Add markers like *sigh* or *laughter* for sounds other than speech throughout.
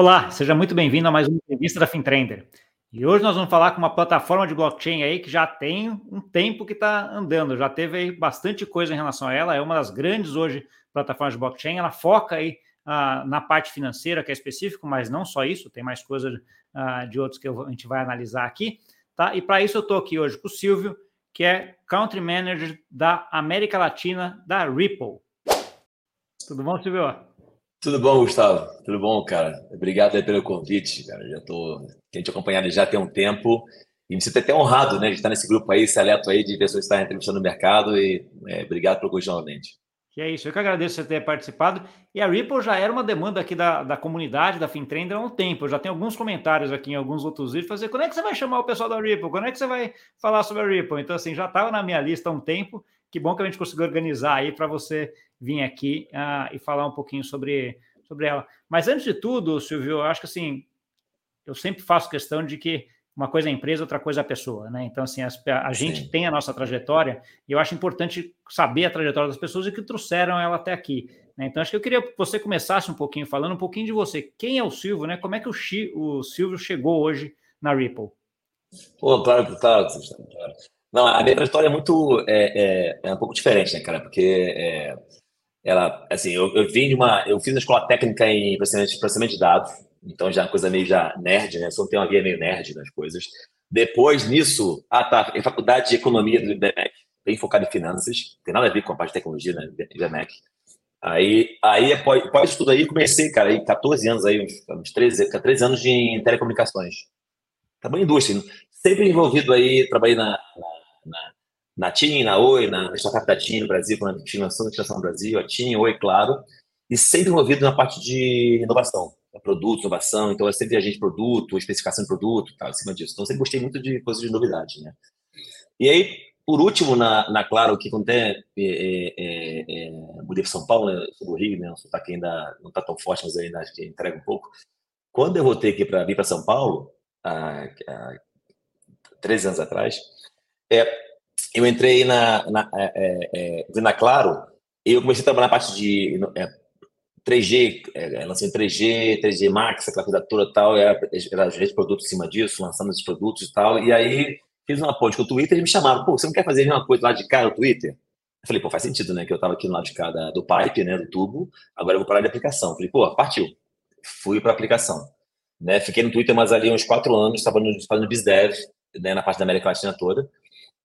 Olá, seja muito bem-vindo a mais uma entrevista da FinTrender. E hoje nós vamos falar com uma plataforma de blockchain aí que já tem um tempo que está andando, já teve aí bastante coisa em relação a ela, é uma das grandes hoje plataformas de blockchain, ela foca aí ah, na parte financeira, que é específico, mas não só isso, tem mais coisas ah, de outros que eu, a gente vai analisar aqui, tá? E para isso eu estou aqui hoje com o Silvio, que é Country Manager da América Latina da Ripple. Tudo bom, Silvio? Tudo bom, Gustavo? Tudo bom, cara? Obrigado aí pelo convite, cara. Já tô gente acompanhado já tem um tempo e me sinto até honrado, né, de estar nesse grupo aí, seleto aí de pessoas que estão entrevistando no mercado e é, obrigado pelo convite novamente. Que é isso, eu que agradeço você ter participado. E a Ripple já era uma demanda aqui da, da comunidade, da FinTrender há um tempo. Eu já tenho alguns comentários aqui em alguns outros vídeos, fazer quando é que você vai chamar o pessoal da Ripple? Quando é que você vai falar sobre a Ripple? Então, assim, já estava na minha lista há um tempo. Que bom que a gente conseguiu organizar aí para você vir aqui uh, e falar um pouquinho sobre, sobre ela. Mas antes de tudo, Silvio, eu acho que assim, eu sempre faço questão de que uma coisa é a empresa, outra coisa é a pessoa, né? Então, assim, a, a gente tem a nossa trajetória e eu acho importante saber a trajetória das pessoas e que trouxeram ela até aqui. Né? Então, acho que eu queria que você começasse um pouquinho falando um pouquinho de você. Quem é o Silvio, né? Como é que o, o Silvio chegou hoje na Ripple? Pô, claro, claro, claro. Não, a minha trajetória é muito. É, é, é um pouco diferente, né, cara? Porque é, ela, assim, eu, eu vim de uma. Eu fiz a escola técnica em processamento, processamento de dados, então já é uma coisa meio já nerd, né? Só tem uma via meio nerd nas coisas. Depois nisso, ah, tá, em faculdade de economia do IBMEC, bem focado em finanças, tem nada a ver com a parte de tecnologia, né? IBMEC. Aí, aí após, após tudo aí, comecei, cara, aí 14 anos aí, uns, uns 13, 13 anos de telecomunicações. Em indústria, sempre envolvido aí, trabalhei na, na, na na TIM, na Oi, na startup da TIM no Brasil, quando a TIM lançou a no Brasil, a TIM, Oi, claro, e sempre envolvido na parte de inovação, produto, inovação, então eu sempre agente de produto, especificação de produto, tal, acima disso. Então eu sempre gostei muito de coisas de novidade, né? E aí, por último, na, na Claro, que quando é, é, é, é mudei para São Paulo, né, sou do Rio, né, ainda não está tão forte, mas ainda acho que entrega um pouco. Quando eu voltei aqui para vir para São Paulo, há, há três anos atrás, é, eu entrei na, na, é, é, é na Claro, eu comecei a trabalhar na parte de é, 3G, é, lancei 3G, 3G Max, aquela coisa toda tal, era, gerente de produto em cima disso, lançando esses produtos e tal, e aí fiz uma ponte com o Twitter e me chamaram, pô, você não quer fazer uma coisa lá de cá no Twitter? Eu falei, pô, faz sentido, né, que eu estava aqui no lado de cá da, do pipe, né, do tubo, agora eu vou parar de aplicação. Eu falei, pô, partiu. Fui para aplicação. Né, fiquei no Twitter mais ali uns quatro anos, estava fazendo BizDev, né, na parte da América Latina toda,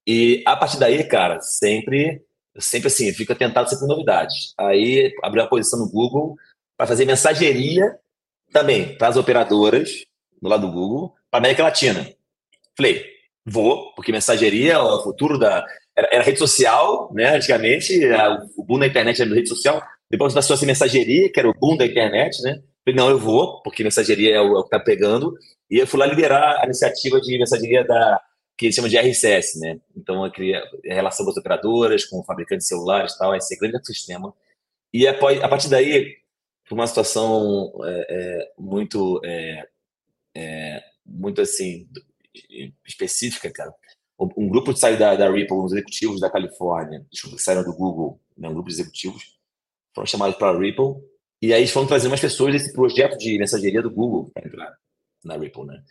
e a partir daí, cara, sempre, sempre assim, fica tentado sempre novidades. Aí abri uma posição no Google para fazer mensageria também para as operadoras no lado do Google para América Latina. Falei, vou, porque mensageria é o futuro da era, era rede social, né? Antigamente, o boom da internet era rede social. Depois passou a ser mensageria, que era o boom da internet, né? Falei, não, eu vou, porque mensageria é o, é o que está pegando. E eu fui lá liderar a iniciativa de mensageria da que eles chamam de RCS, né? Então, cria relação com as operadoras, com fabricantes de celulares tal, esse grande ecossistema. E a, a partir daí, por uma situação é, é, muito, é, é muito assim, específica, cara, um grupo de saída da, da Ripple, uns executivos da Califórnia, que saíram do Google, né, um grupo de executivos, foram chamados para a Ripple, e aí eles foram trazer umas pessoas desse projeto de mensageria do Google para entrar na Ripple, né?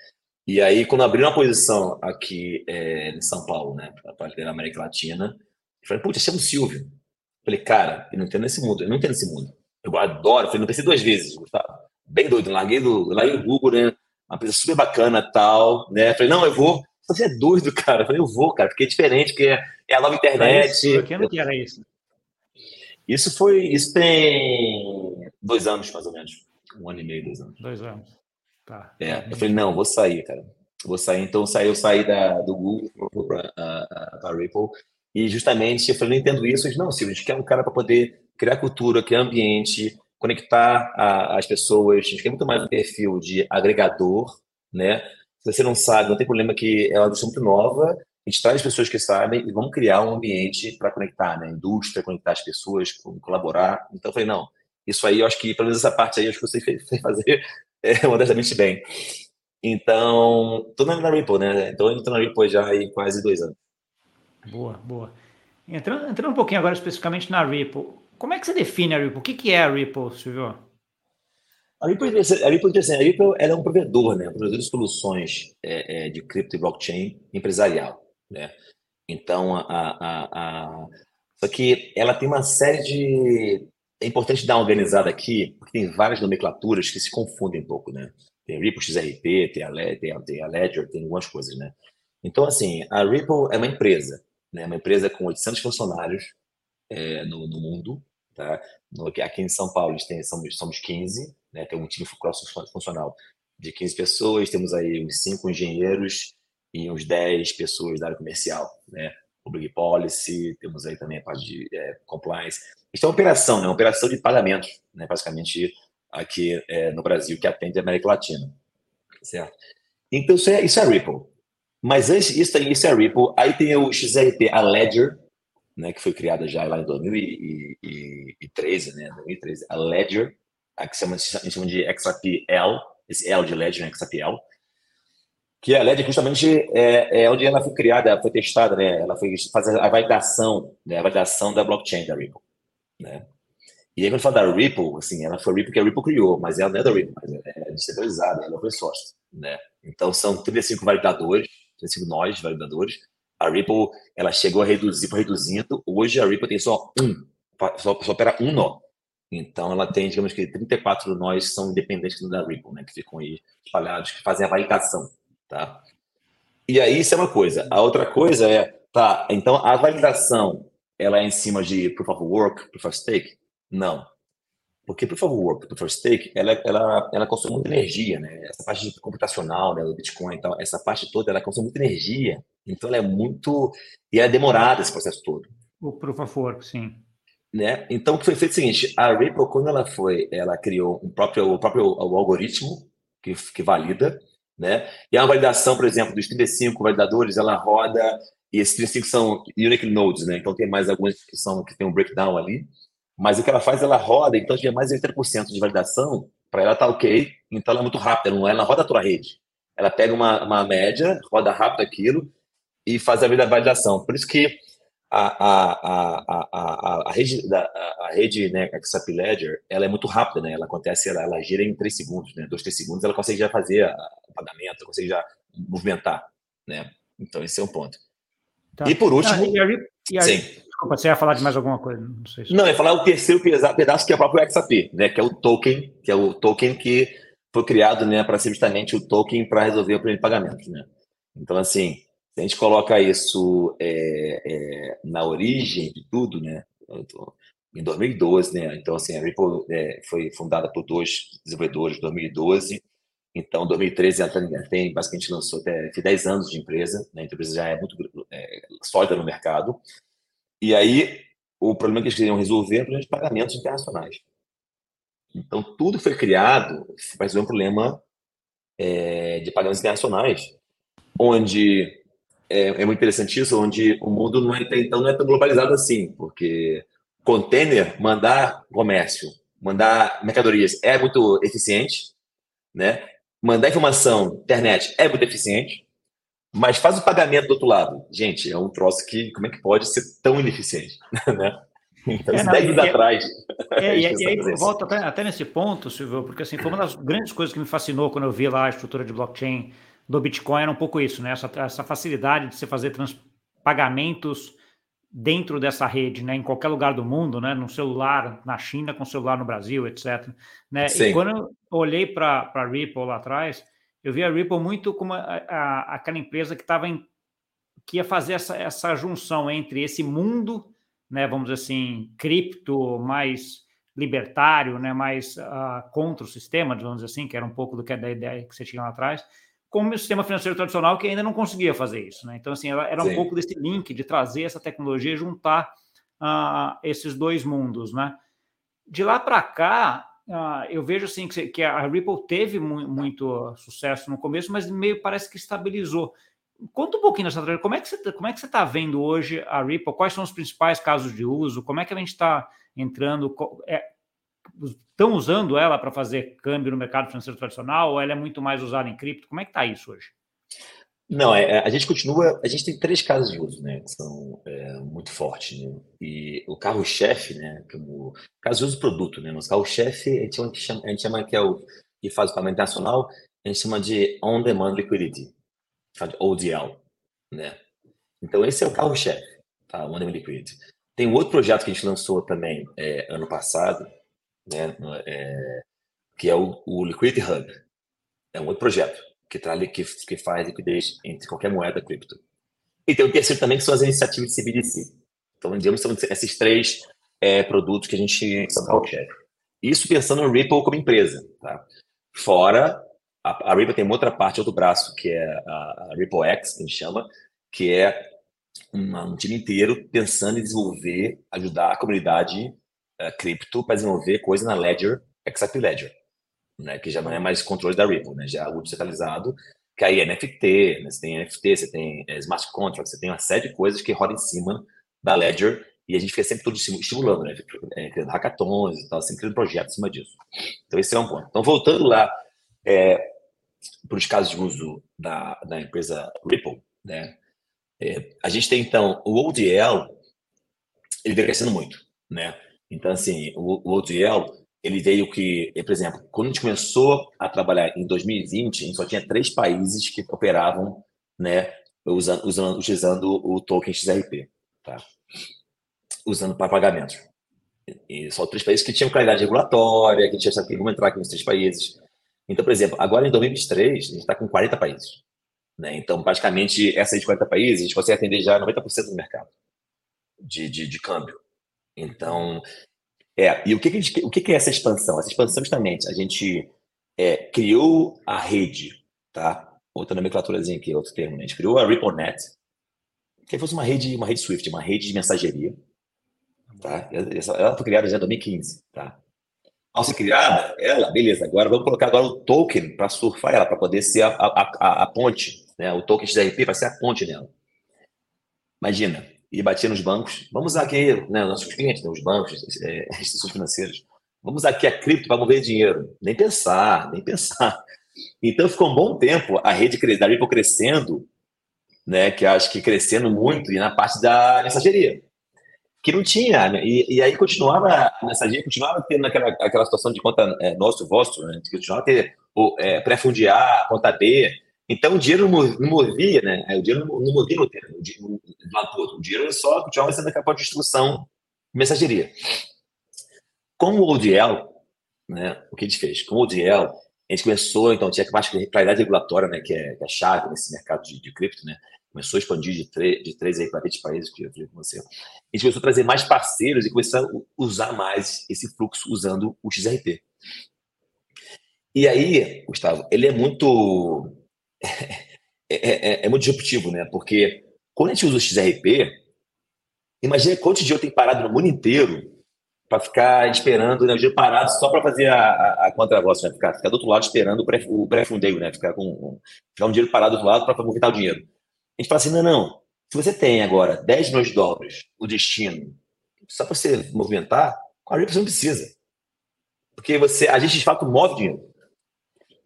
E aí, quando abriu uma posição aqui é, em São Paulo, né, para a América Latina, eu falei, putz, chama o Silvio. Eu falei, cara, eu não entendo esse mundo, eu não entendo esse mundo. Eu adoro, eu falei, não pensei duas vezes, Gustavo. Bem doido, larguei do, larguei do Google, né, uma coisa super bacana tal, né, eu falei, não, eu vou. Você é doido, cara. Eu falei, eu vou, cara, porque é diferente, porque é a nova internet. Por que não que era isso? Isso foi, isso tem dois anos, mais ou menos. Um ano e meio, dois anos. Dois anos. Tá. É, eu falei, não, vou sair, cara. Vou sair. Então, eu saí, eu saí da, do Google para a Ripple. E justamente, eu falei, não entendo isso. Disse, não, Silvio, a gente quer um cara para poder criar cultura, criar ambiente, conectar a, as pessoas. A gente quer muito mais um perfil de agregador, né? Se você não sabe, não tem problema que é uma indústria muito nova. A gente traz as pessoas que sabem e vamos criar um ambiente para conectar, né? A indústria, conectar as pessoas, colaborar. Então, eu falei, não, isso aí, eu acho que, pelo menos essa parte aí, acho que você fez fazer é, *laughs* modestamente bem. Então, estou na Ripple, né? Então, eu estou na Ripple já há quase dois anos. Boa, boa. Entrando, entrando um pouquinho agora especificamente na Ripple, como é que você define a Ripple? O que, que é a Ripple, Silvio? A Ripple, a Ripple, a Ripple ela é um provedor, né? Um provedor de soluções é, é, de cripto e blockchain empresarial, né? Então, a, a, a, só que ela tem uma série de... É importante dar uma organizada aqui, porque tem várias nomenclaturas que se confundem um pouco, né? Tem Ripple XRP, tem a, tem a, tem a Ledger, tem algumas coisas, né? Então, assim, a Ripple é uma empresa, né? Uma empresa com 800 funcionários é, no, no mundo, tá? No, aqui em São Paulo, tem, somos, somos 15, né? Tem um time cross-funcional de 15 pessoas, temos aí uns 5 engenheiros e uns 10 pessoas da área comercial, né? Public Policy, temos aí também a parte de é, compliance. Isso é uma operação, né? Uma operação de pagamentos, né? Basicamente aqui é, no Brasil, que atende a América Latina, certo? Então isso é, isso é Ripple. Mas antes isso, isso é Ripple. Aí tem o XRP, a Ledger, né? Que foi criada já lá em 2013, né? 2013, a Ledger a que chama, a gente chama de XRPL, esse L de Ledger, né, XRPL, que a Ledger justamente é, é onde ela foi criada, foi testada, né? Ela foi fazer a validação, né? A validação da blockchain da Ripple, né? E aí quando fala da Ripple, assim, ela foi Ripple que a Ripple criou, mas ela não é da Ripple, mas é descentralizada, ela é open source, né? Então são 35 validadores, 35 nós validadores. A Ripple, ela chegou a reduzir, foi reduzindo. Hoje a Ripple tem só um, só, só opera um nó, então, ela tem, digamos que 34 nós são independentes da Ripple, né, que ficam aí espalhados, que fazem a validação, tá? E aí, isso é uma coisa. A outra coisa é, tá, então a validação, ela é em cima de Proof of Work, Proof of Stake? Não. Porque Proof of Work, Proof of Stake, ela, ela, ela consome muita energia, né? Essa parte computacional, né, do Bitcoin e tal, essa parte toda, ela consome muita energia. Então, ela é muito... E é demorada esse processo todo. O Proof of Work, sim. Né? Então, o que foi feito é o seguinte: a Ripple, quando ela foi, ela criou um próprio, o próprio o algoritmo que, que valida, né? E a validação, por exemplo, dos 35 validadores, ela roda, e esses 35 são unique nodes, né? Então, tem mais alguns que são que tem um breakdown ali. Mas o que ela faz, ela roda, então tiver mais de 80% de validação, para ela tá ok, então ela é muito rápida, não, ela roda a tua rede. Ela pega uma, uma média, roda rápido aquilo e faz a validação. Por isso que a, a, a, a, rede, da, a rede né, XRP Ledger, ela é muito rápida, né? Ela acontece, ela, ela gira em 3 segundos, né? 2, 3 segundos, ela consegue já fazer o pagamento, consegue já movimentar, né? Então, esse é um ponto. Tá. E por último... Ah, e a, e a, sim. Desculpa, você ia falar de mais alguma coisa? Não, sei se... não, ia falar o terceiro pedaço, que é o próprio XRP, né? Que é o token, que é o token que foi criado, né, para ser justamente o token para resolver o problema de pagamento, né? Então, assim, a gente coloca isso é, é, na origem de tudo, né? Em 2012, né? Então, assim, a Ripple é, foi fundada por dois desenvolvedores em 2012. Então, 2013 ela tem, basicamente lançou até 10 anos de empresa, né? A empresa já é muito é, sólida no mercado. E aí, o problema que eles queriam resolver é o problema de pagamentos internacionais. Então, tudo foi criado para resolver um problema é, de pagamentos internacionais, onde é, é muito interessante isso, onde o mundo não é, então não é tão globalizado assim, porque container, mandar comércio, mandar mercadorias é muito eficiente, né? Mandar informação, internet é muito eficiente, mas faz o pagamento do outro lado. Gente, é um troço que, como é que pode ser tão ineficiente, *laughs* né? Então, é, 10 anos é, atrás. É, e aí volta até, até nesse ponto, Silvio, porque assim, foi uma das grandes coisas que me fascinou quando eu vi lá a estrutura de blockchain do Bitcoin era um pouco isso, né? Essa, essa facilidade de você fazer trans, pagamentos dentro dessa rede, né? Em qualquer lugar do mundo, né? No celular na China, com celular no Brasil, etc. Né? E quando eu olhei para a Ripple lá atrás, eu vi a Ripple muito como a, a, aquela empresa que estava que ia fazer essa, essa junção entre esse mundo, né? Vamos dizer assim, cripto mais libertário, né? Mais uh, contra o sistema, vamos dizer assim, que era um pouco do que da ideia que você tinha lá atrás como o sistema financeiro tradicional que ainda não conseguia fazer isso. Né? Então, assim, era Sim. um pouco desse link de trazer essa tecnologia e juntar uh, esses dois mundos. Né? De lá para cá, uh, eu vejo assim que, que a Ripple teve mu muito sucesso no começo, mas meio parece que estabilizou. Conta um pouquinho dessa trajetória. Como é que você como é que você está vendo hoje a Ripple? Quais são os principais casos de uso? Como é que a gente está entrando? É, estão usando ela para fazer câmbio no mercado financeiro tradicional ou ela é muito mais usada em cripto? Como é que está isso hoje? Não, é, é, a gente continua. A gente tem três casos de uso, né? Que são é, muito fortes. Né? E o carro-chefe, né? Como caso de uso produto, né? Mas carro-chefe, a gente chama, a gente chama que é o que faz o pagamento nacional, a gente chama de On-Demand Liquidity, de ODL, né? Então esse é o carro-chefe, tá? On-Demand Liquidity. Tem um outro projeto que a gente lançou também é, ano passado, né? É, que é o, o Liquidity Hub. É um outro projeto que, traz, que, que faz liquidez entre qualquer moeda cripto. E tem o terceiro também, que são as iniciativas de CBDC. Então, digamos, são esses três é, produtos que a gente são carro-chefe. Isso pensando no Ripple como empresa. Tá? Fora, a, a, Ripple tem uma outra parte, outro braço, que é a, a Ripple X, que a gente chama, que é uma, um time inteiro pensando em desenvolver, ajudar a comunidade uh, cripto para desenvolver coisa na Ledger, XRP Ledger né, que já não é mais controle da Ripple, né, já é algo descentralizado, que aí é NFT, né, você tem NFT, você tem é, smart contract, você tem uma série de coisas que rodam em cima da Ledger e a gente fica sempre todo estimulando, né, é, criando hackathons e tal, sempre criando projetos em cima disso. Então esse é um ponto. Então voltando lá é, para os casos de uso da, da empresa Ripple, né, é, a gente tem então o ODL, ele vem crescendo muito, né, então assim, o, o ODL ele veio que, por exemplo, quando a gente começou a trabalhar em 2020, a gente só tinha três países que operavam, né, usando, usando utilizando o token XRP, tá? Usando para pagamento. E só três países que tinham qualidade regulatória, que tinha que vamos entrar aqui nos três países. Então, por exemplo, agora em 2023, a gente está com 40 países. Né? Então, praticamente, essas de 40 países, a gente consegue atender já 90% do mercado de, de, de câmbio. Então, é, e o que, que, gente, o que, que é essa expansão? Essa expansão, justamente, a gente é, criou a rede, tá? Outra nomenclaturazinha aqui, outro termo, né? A gente criou a RippleNet, que fosse uma rede, uma rede Swift, uma rede de mensageria, tá? Ela foi criada já em 2015, tá? Ao ser criada, ela, beleza, agora vamos colocar agora o token para surfar ela, para poder ser a, a, a, a, ponte, né? O token XRP vai ser a ponte nela. Imagina, e batia nos bancos. Vamos aqui, né, nossos clientes, né, os bancos, *laughs* é, instituições financeiras. Vamos aqui a cripto para mover dinheiro. Nem pensar, nem pensar. Então ficou um bom tempo a rede da Ripple crescendo, né, que acho que crescendo muito, e na parte da mensageria. Que não tinha, né? e, e, aí continuava a mensageria, continuava tendo aquela, aquela situação de conta é, nosso, vosso, né? continuava a ter o é, pré-fundiar, conta B, então o dinheiro não movia, né? O dinheiro não movia no tempo, do lado do outro. O dinheiro só continuava sendo capaz de instrução mensageria. Com o ODL, né, o que a gente fez? Com o ODL, a gente começou, então, tinha que claridade regulatória, né, que é, que é a chave nesse mercado de, de cripto, né? Começou a expandir de, de três para 20 países, que eu falei com você. A gente começou a trazer mais parceiros e começar a usar mais esse fluxo usando o XRP. E aí, Gustavo, ele é muito é, é, é, é, muito disruptivo, né? Porque quando a gente usa o XRP, imagina quantos dias eu tenho parado no mundo inteiro para ficar esperando, né? O dia parado só para fazer a, a, a contravoz, né? Ficar, ficar do outro lado esperando o pré-fundeio, né? Ficar com um, ficar um dinheiro parado do outro lado para movimentar o dinheiro. A gente fala assim, não, não. Se você tem agora 10 milhões de dólares, o destino, só para você movimentar, com a Ripple você não precisa. Porque você, a gente de fato move dinheiro.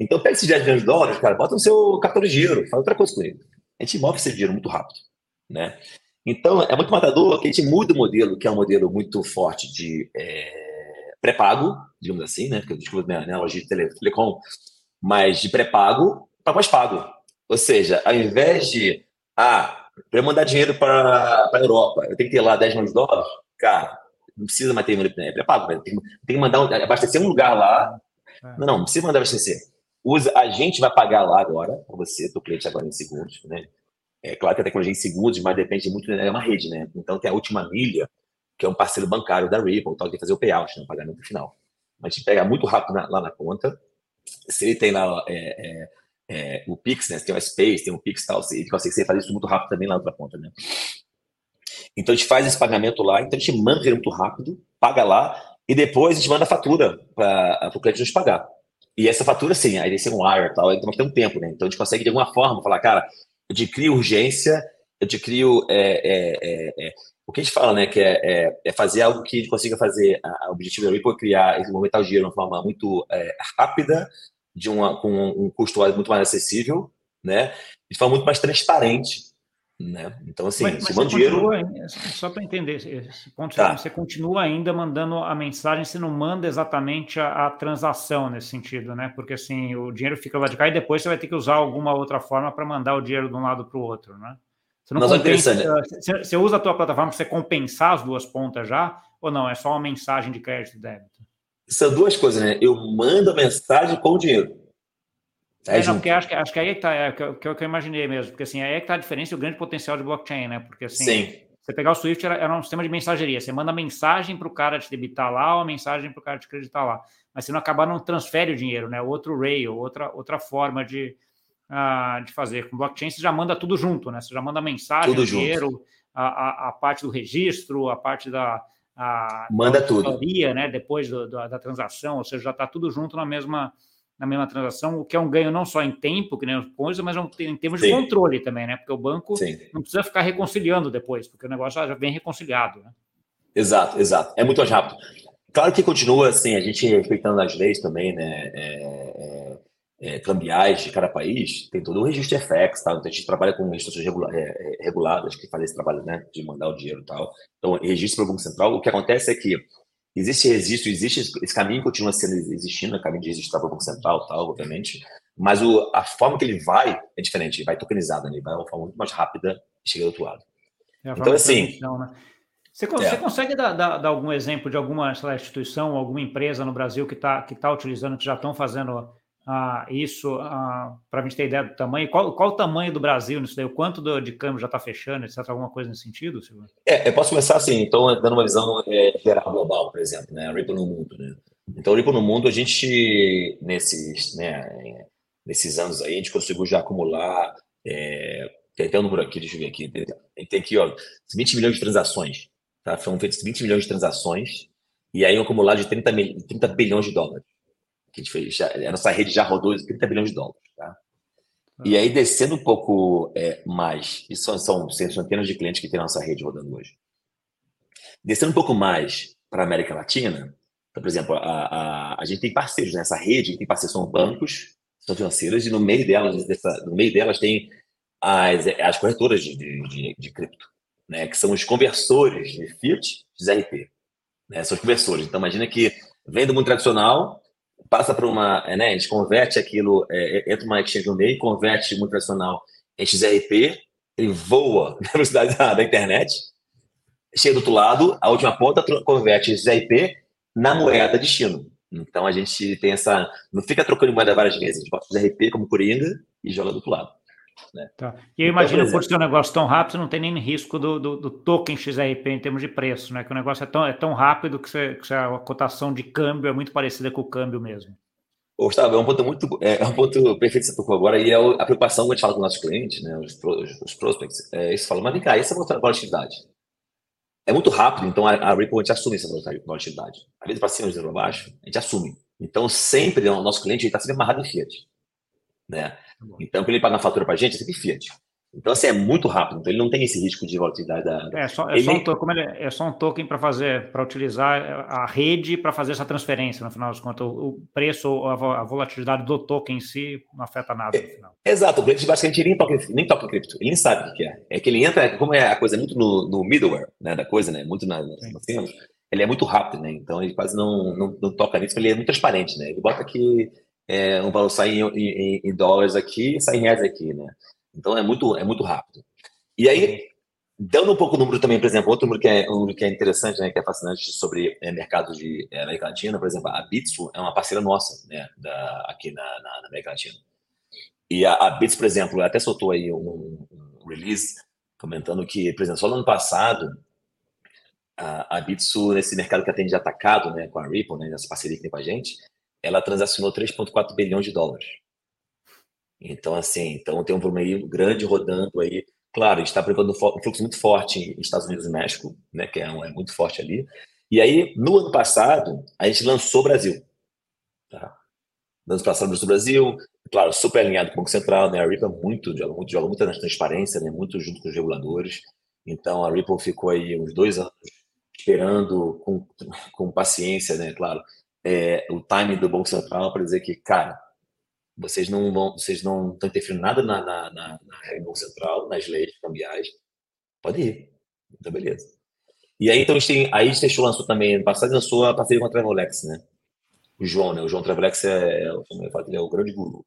Então, pega esses 10 milhões de dólares, cara, bota no seu cartão de giro, faz outra coisa com ele. A gente move esse dinheiro muito rápido, né? Então, é muito matador que a gente muda o modelo, que é um modelo muito forte de é, pré-pago, digamos assim, né? Eu desculpa a minha analogia de telecom, mas de pré-pago para pós-pago. Ou seja, ao invés de, ah, para mandar dinheiro para a Europa, eu tenho que ter lá 10 milhões de dólares, cara, não precisa mais ter é pré-pago, tem, tem que mandar, abastecer um lugar lá. É. Não, não, não precisa mandar abastecer usa, a gente vai pagar lá agora, para você, do cliente agora em segundos, né? É claro que a tecnologia em segundos, mas depende muito, né? é uma rede, né? Então tem a última milha, que é um parceiro bancário da Ripple, tem que fazer o payout, né? o pagamento final. Mas a gente pega muito rápido na, lá na conta. Se ele tem lá é, é, é, o Pix, né? Tem o Space, tem o Pix tal, ele consegue fazer isso muito rápido também lá na outra conta, né? Então a gente faz esse pagamento lá, então a gente manda ele muito rápido, paga lá, e depois a gente manda a fatura para o cliente nos pagar. E essa fatura, sim, aí ser um wire e tal, então tem um tempo, né? Então a gente consegue de alguma forma falar, cara, eu te crio urgência, eu te crio é, é, é, é o que a gente fala, né, que é, é, é fazer algo que a gente consiga fazer. O objetivo da Ripple é criar esse movimentar o dinheiro de uma forma muito rápida, de uma, com um custo muito mais acessível, né? De forma muito mais transparente. Né? Então, assim, mas, se mas dinheiro. Continua, só para entender esse ponto, tá. você continua ainda mandando a mensagem, você não manda exatamente a, a, transação nesse sentido, né? Porque assim, o dinheiro fica lá de cá e depois você vai ter que usar alguma outra forma para mandar o dinheiro de um lado para o outro, né? Você, não compensa, você, você usa a tua plataforma para você compensar as duas pontas já, ou não? É só uma mensagem de crédito e débito? São duas coisas, né? Eu mando a mensagem com o dinheiro. É, não, porque acho que, acho que aí é que tá, é, que, é, que é o que eu imaginei mesmo, porque assim, aí é que tá a diferença e o grande potencial de blockchain, né? Porque assim, Sim. você pegar o Swift era, era um sistema de mensageria, você manda mensagem para o cara te debitar lá ou a mensagem para o cara te acreditar lá, mas se não acabar, não transfere o dinheiro, né? Outro rail, outra, outra forma de, uh, de fazer. Com blockchain você já manda tudo junto, né? Você já manda mensagem, tudo o dinheiro, a, a, a, parte do registro, a parte da. A, manda da tudo. Né? Depois do, do, da transação, ou seja, já está tudo junto na mesma na mesma transação, o que é um ganho não só em tempo, que nem os coisas, mas é em termos Sim. de controle também, né? Porque o banco Sim. não precisa ficar reconciliando depois, porque o negócio já vem reconciliado, né? Exato, exato. É muito mais rápido. Claro que continua assim, a gente respeitando as leis também, né? É, é, é, cambiais de cada país, tem todo o registro de FX, tá? Então a gente trabalha com instituições regula é, é, reguladas que fazem esse trabalho, né? De mandar o dinheiro e tal. Então, registro para o Banco Central. O que acontece é que Existe registro, existe esse caminho continua sendo existindo, o caminho de registrar para o Banco Central, tal, obviamente, mas o, a forma que ele vai é diferente, vai tokenizado, né? ele vai de uma forma muito mais rápida e chega do outro lado. É então, assim. Né? Você, é. você consegue dar, dar, dar, algum exemplo de alguma lá, instituição, alguma empresa no Brasil que está que tá utilizando, que já estão fazendo ah, isso, ah, para a gente ter ideia do tamanho. Qual, qual o tamanho do Brasil nisso daí? O quanto do, de câmbio já está fechando, etc? Alguma coisa nesse sentido, Silvio? É, eu posso começar assim, então, dando uma visão é, geral global, por exemplo, né? Ripple no mundo, né? Então, Ripple no mundo, a gente, nesses, né, nesses anos aí, a gente conseguiu já acumular, é, tem até um número aqui, deixa eu ver aqui, tem aqui, ó, 20 milhões de transações, tá? Foram feitas 20 milhões de transações, e aí um acumulado de 30, 30 bilhões de dólares que a gente fez, já, a nossa rede já rodou 30 bilhões de dólares. Tá? E aí, descendo um pouco é, mais, e são, são centenas de clientes que tem a nossa rede rodando hoje. Descendo um pouco mais para a América Latina, então, por exemplo, a, a, a gente tem parceiros nessa rede, tem parceiros, são bancos, são financeiras, e no meio delas, dessa, no meio delas tem as, as corretoras de, de, de, cripto, né, que são os conversores de Fiat ZRP. Né, são os conversores. Então, imagina que vem do mundo tradicional, passa para uma, é, né, a gente converte aquilo, é, é, entra uma exchange no meio, converte muito tradicional em XRP, ele voa *laughs* na velocidade da, da, internet, chega do outro lado, a última ponta converte XRP na moeda destino. Então a gente tem essa, não fica trocando moeda várias vezes, a gente bota XRP como coringa e joga do outro lado. Né? Tá. E eu então, imagino, por, por ser um negócio tão rápido, não tem nem risco do, do, do, token XRP em termos de preço, né? Que o negócio é tão, é tão rápido que, você, que a cotação de câmbio é muito parecida com o câmbio mesmo. Gustavo, é um ponto muito é, é um ponto perfeito que você tocou agora, e é a preocupação que a gente fala com nossos clientes, né, os, os, os prospects, é, eles falam, mas vem cá, essa volatilidade é muito rápido, então a, a Ripple a gente assume essa volatilidade. Às vezes para cima, às vezes para baixo, a gente assume. Então sempre o nosso cliente está sempre amarrado em Fiat. Né? Tá então, quando ele paga a fatura para a gente, é sempre Fiat. Então, assim, é muito rápido. Então, ele não tem esse risco de volatilidade da. É só, é ele... só um token, é só um token para fazer, para utilizar a rede para fazer essa transferência, no final das contas. O preço, a volatilidade do token em si não afeta nada no final. É, exato, o cliente basicamente nem toca, nem toca em cripto, ele nem sabe o que é. É que ele entra, como é a coisa muito no, no middleware né, da coisa, né? Muito na, no ele é muito rápido, né? Então ele quase não, não, não toca nisso, ele é muito transparente, né? Ele bota aqui é, um valor sai em, em, em, dólares aqui e sai em reais aqui, né? Então é muito, é muito rápido. E aí, dando um pouco o número também, por exemplo, outro número que é, um número que é interessante, né, que é fascinante sobre é, mercados de é, América Latina, por exemplo, a Bitsu é uma parceira nossa, né, da, aqui na, na, na, América Latina. E a, a Bits, por exemplo, até soltou aí um, um, release comentando que, por exemplo, só no ano passado, a, a Bitsu, nesse mercado que atende atacado, né, com a Ripple, né, nessa parceria que tem com a gente, ela transacionou 3,4 bilhões de dólares. Então, assim, então tem um volume aí grande rodando aí. Claro, está prevendo um fluxo muito forte em Estados Unidos e México, né, que é, um, é muito forte ali. E aí, no ano passado, a gente lançou o Brasil. Tá? Passado, lançou o Brasil, claro, super alinhado com o Banco Central, né? A Ripple é muito, joga muito, joga muito na transparência, né? muito junto com os reguladores. Então, a Ripple ficou aí uns dois anos esperando com, com paciência, né? Claro, é, o timing do Banco Central para dizer que, cara, vocês não vão, vocês não estão interferindo nada na, na, na, na Central, nas leis cambiais, pode ir. Então, beleza. E aí, então, a gente tem, aí a gente lançou também, no passado lançou a parceria com a Travelox, né? O João, né? O João Travelox é, é, ele é o grande guru,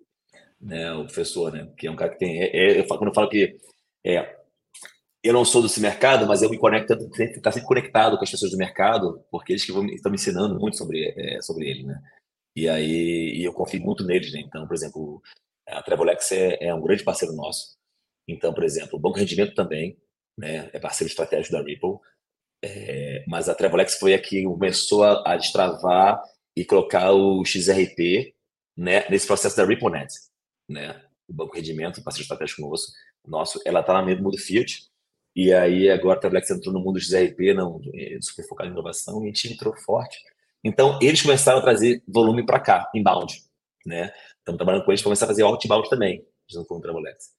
né? O professor, né? Que é um cara que tem, é, é, quando eu falo que é, eu não sou desse mercado, mas eu me conecto, ficar sempre conectado com as pessoas do mercado, porque eles que vão, estão me ensinando muito sobre, é, sobre ele, né? E aí e eu confio muito neles, né? Então, por exemplo, a Trevolex é, é um grande parceiro nosso. Então, por exemplo, o Banco Rendimento também, né? É parceiro estratégico da Ripple. É, mas a Trevolex foi a que começou a, a destravar e colocar o XRP né, nesse processo da RippleNet, né? O Banco Rendimento, parceiro estratégico nosso, nosso ela está no mundo Fiat, e aí agora a Tablex entrou no mundo dos RP, não, é, super focado em inovação, e a gente entrou forte. Então, eles começaram a trazer volume para cá, inbound. Né? Estamos trabalhando com eles para começar a fazer outbound também, junto com o Travelex.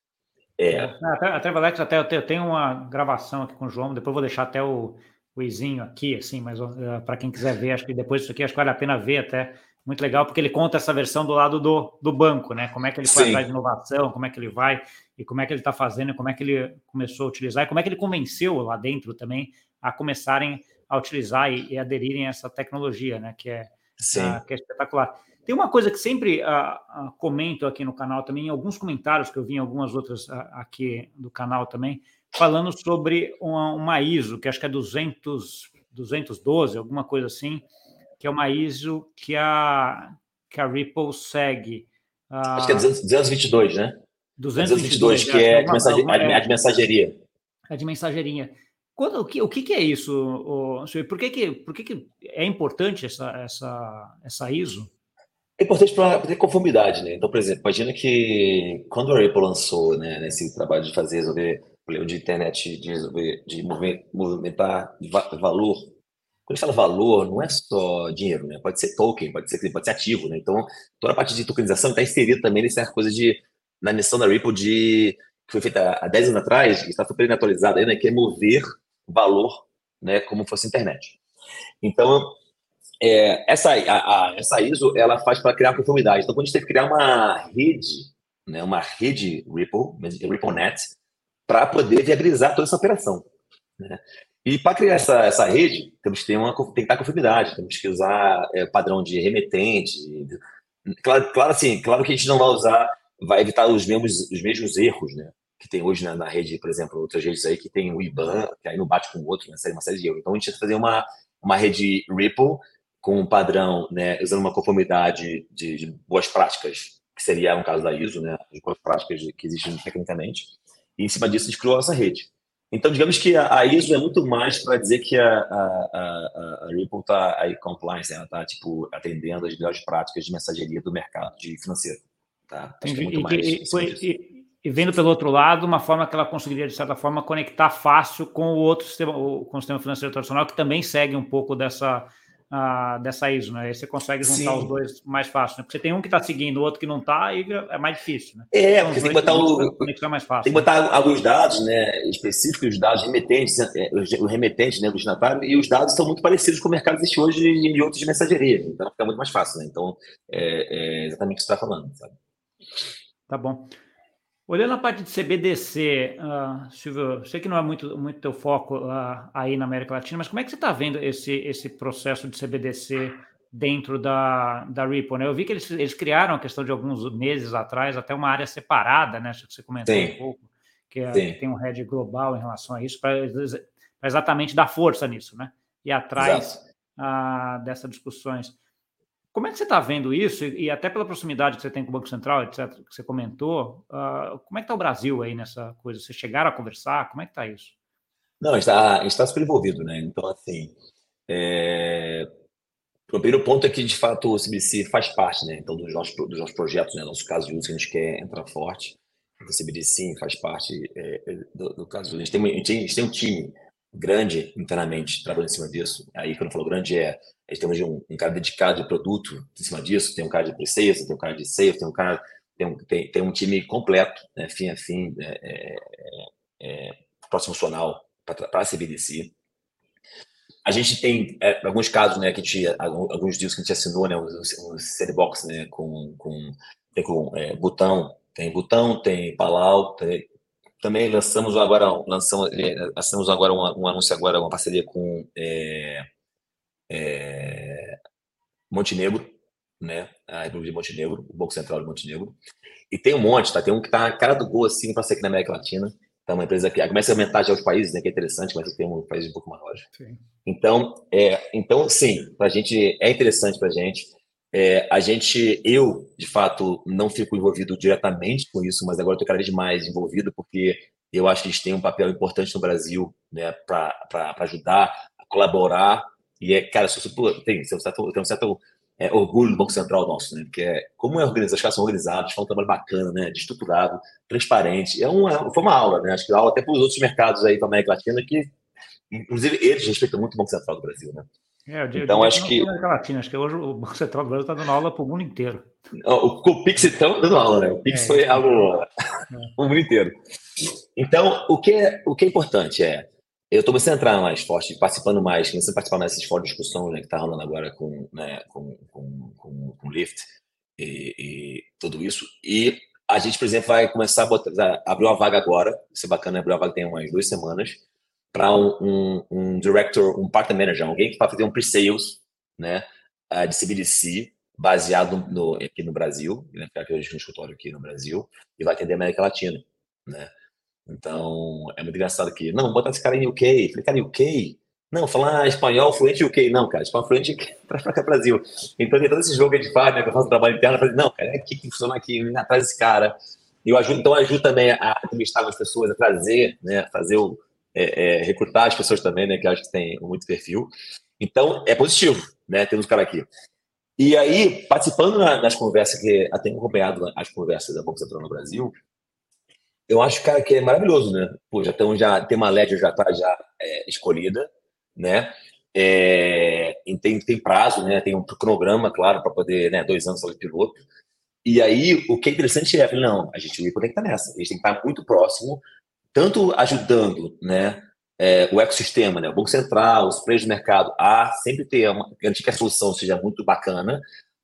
É. A, a Travelex, até eu tenho uma gravação aqui com o João, depois vou deixar até o, o izinho aqui, assim, mas uh, para quem quiser ver, acho que depois disso aqui, acho que vale a pena ver até. Muito legal, porque ele conta essa versão do lado do, do banco, né? Como é que ele faz a inovação, como é que ele vai e como é que ele está fazendo, como é que ele começou a utilizar, e como é que ele convenceu lá dentro também a começarem a utilizar e, e aderirem a essa tecnologia, né? Que é, uh, que é espetacular. Tem uma coisa que sempre uh, uh, comento aqui no canal também, em alguns comentários que eu vi em algumas outras aqui do canal também, falando sobre uma, uma, ISO, que acho que é 200, 212, alguma coisa assim, que é uma ISO que a, que a Ripple segue. acho que é 222, né? 222, 222 que é, uma, é, a de mensageria. A de mensageria. Quando, o, que, o que, é isso, o, por, que, que, por que, que é importante essa, essa, essa ISO? É importante para ter conformidade, né? Então, por exemplo, imagina que quando a Apple lançou né, nesse trabalho de fazer resolver problema de internet, de resolver, de movimentar valor. Quando a gente fala valor, não é só dinheiro, né? Pode ser token, pode ser, pode ser ativo, né? Então, toda a parte de tokenização está inserida também nessa coisa de na missão da Ripple de que foi feita há 10 anos atrás, que está super atualizada ainda, que é mover valor né, como fosse internet. Então, é, essa, a, a, essa ISO ela faz para criar conformidade. Então, quando a gente teve que criar uma rede, né, uma rede Ripple, RippleNet, para poder viabilizar toda essa operação. Né? E para criar essa, essa rede, temos que ter uma tem que estar conformidade, temos que usar é, padrão de remetente. Claro, claro, assim, claro que a gente não vai usar vai evitar os mesmos, os mesmos erros, né? Que tem hoje na, na rede, por exemplo, outras redes aí que tem o IBAN, que aí não bate com o outro, né? Uma série de erros. Então a gente vai fazer uma, uma rede Ripple com um padrão, né? Usando uma conformidade de, de boas práticas, que seria um caso da ISO, né? As boas práticas que existem tecnicamente. E em cima disso a gente criou essa rede. Então, digamos que a, ISO é muito mais para dizer que a, a, a, a Ripple está aí compliance, né? ela está tipo atendendo as melhores práticas de mensageria do mercado de financeiro. Tá? Acho que é muito e, mais. E, foi, e, e, vendo pelo outro lado, uma forma que ela conseguiria, de certa forma, conectar fácil com o outro sistema, com o sistema financeiro tradicional, que também segue um pouco dessa, uh, dessa ISO, né? Aí você consegue juntar Sim. os dois mais fácil, né? Porque você tem um que está seguindo, o outro que não está, e é mais difícil, né? É, então, porque tem que botar o. Conexão mais fácil, tem que botar né? alguns dados, né? Específicos, os dados remetentes, é, o remetente, né, do destinatário, e os dados são muito parecidos com o mercado existe hoje em outros de mensageria, então fica muito mais fácil, né? Então, é, é exatamente o que você está falando, sabe? Tá bom. Olhando a parte de CBDC, uh, ah, Silvio, sei que não é muito, muito teu foco uh, aí na América Latina, mas como é que você está vendo esse, esse processo de CBDC dentro da, da Ripple? Né? Eu vi que eles, eles criaram a questão de alguns meses atrás até uma área separada, né? Acho que você comentou Sim. um pouco, que, é, que, tem um head global em relação a isso, para exatamente dar força nisso, né? E atrás uh, dessas discussões. Como é que você está vendo isso? E, até pela proximidade que você tem com o Banco Central, etc., que você comentou, uh, como é que está o Brasil aí nessa coisa? Vocês chegaram a conversar? Como é que está isso? Não, está, está super envolvido, né? Então, assim, é... o primeiro ponto é que, de fato, o CBDC faz parte, né? Então, dos nossos, dos nossos projetos, né? Nosso caso de uso que a gente quer entrar forte. O CBDC faz parte é, do, do, caso de uso. A gente, tem, a gente tem um time grande internamente trabalhando em cima disso. Aí, quando eu falo grande, é a gente tem um, um, cara dedicado de produto em cima disso, tem um cara de pre-sales, tem um cara de sales, tem um cara tem um, tem, tem um time completo, né, fim a fim, é, é, é, é próximo funcional para a CBDC. A gente tem é, alguns casos, né, que a gente, alguns dias que a gente assinou, né, um, um sandbox, né, com, com tem com é, Butão, tem Butão, tem Palau, tem, também lançamos agora, lançamos, é, lançamos agora um, um anúncio agora, uma parceria com é, é, Montenegro, né? A República de Montenegro, o Banco Central de Montenegro. E tem um monte, tá? Tem um que tá cara do gol assim para ser aqui na América Latina. Então, uma empresa que começa a aumentar já os países, né? Que é interessante, mas tem um país um pouco maior. Sim. Então, é, então, sim, para gente é interessante para gente. É, a gente, eu, de fato, não fico envolvido diretamente com isso, mas agora estou cada vez mais envolvido, porque eu acho que eles têm um papel importante no Brasil, né, para ajudar, colaborar. E, é, cara, tem, tem um certo, um certo é, orgulho do Banco Central nosso, né, porque é, como é organizado, os caras são organizados, fazem um trabalho bacana, né, estruturado, transparente. É uma, foi uma aula, né, acho que aula até para os outros mercados aí da América Latina, que, inclusive, eles respeitam muito o Banco Central do Brasil, né. É, eu então, acho que. Latina, acho que hoje o Banco Central do Brasil está dando aula para o mundo inteiro. O, o Pix está dando aula, né? O Pix é, foi algo. É. *laughs* o mundo inteiro. Então, o que é, o que é importante é. Eu estou a entrar mais forte, participando mais, começando a participar mais dessas fóruns de discussão né, que está rolando agora com, né, com, com, com, com Lyft e, e, tudo isso. E a gente, por exemplo, vai começar a botar, abrir uma vaga agora. Isso é bacana, abrir uma vaga tem umas duas semanas para um, um, um, director, um partner manager, alguém que vai fazer um pre-sales, né, uh, de CBDC, baseado no, aqui no Brasil, né, que hoje no escritório aqui no Brasil, e vai atender a América Latina, né. Então, é muito engraçado aqui. Não, botar esse cara em UK. Falei, cara, UK? Não, falar espanhol fluente UK. Não, cara, espanhol fluente *laughs* para cá Brasil. Então, tem todo esse jogo que a gente faz, né, que eu faço trabalho interno, falei, não, cara, é aqui que funciona aqui, atrás desse cara. Eu ajudo, então, eu ajudo também a entrevistar as pessoas, a trazer, né, fazer o é, é, recrutar as pessoas também, né, que acho que tem muito perfil. Então, é positivo, né, temos cara aqui. E aí, participando nas conversas, que eu tenho acompanhado as conversas da Banco Central no Brasil, eu acho, cara, que é maravilhoso, né? Pô, já, estão, já tem uma ledger já tá já é, escolhida, né? É, tem, tem prazo, né? Tem um cronograma, claro, para poder, né? Dois anos de piloto. E aí, o que é interessante é, não, a gente tem que estar nessa, a gente tem que estar muito próximo tanto ajudando né, é, o ecossistema, né, o Banco Central, os players do mercado, a sempre ter uma, garantir que a solução seja muito bacana,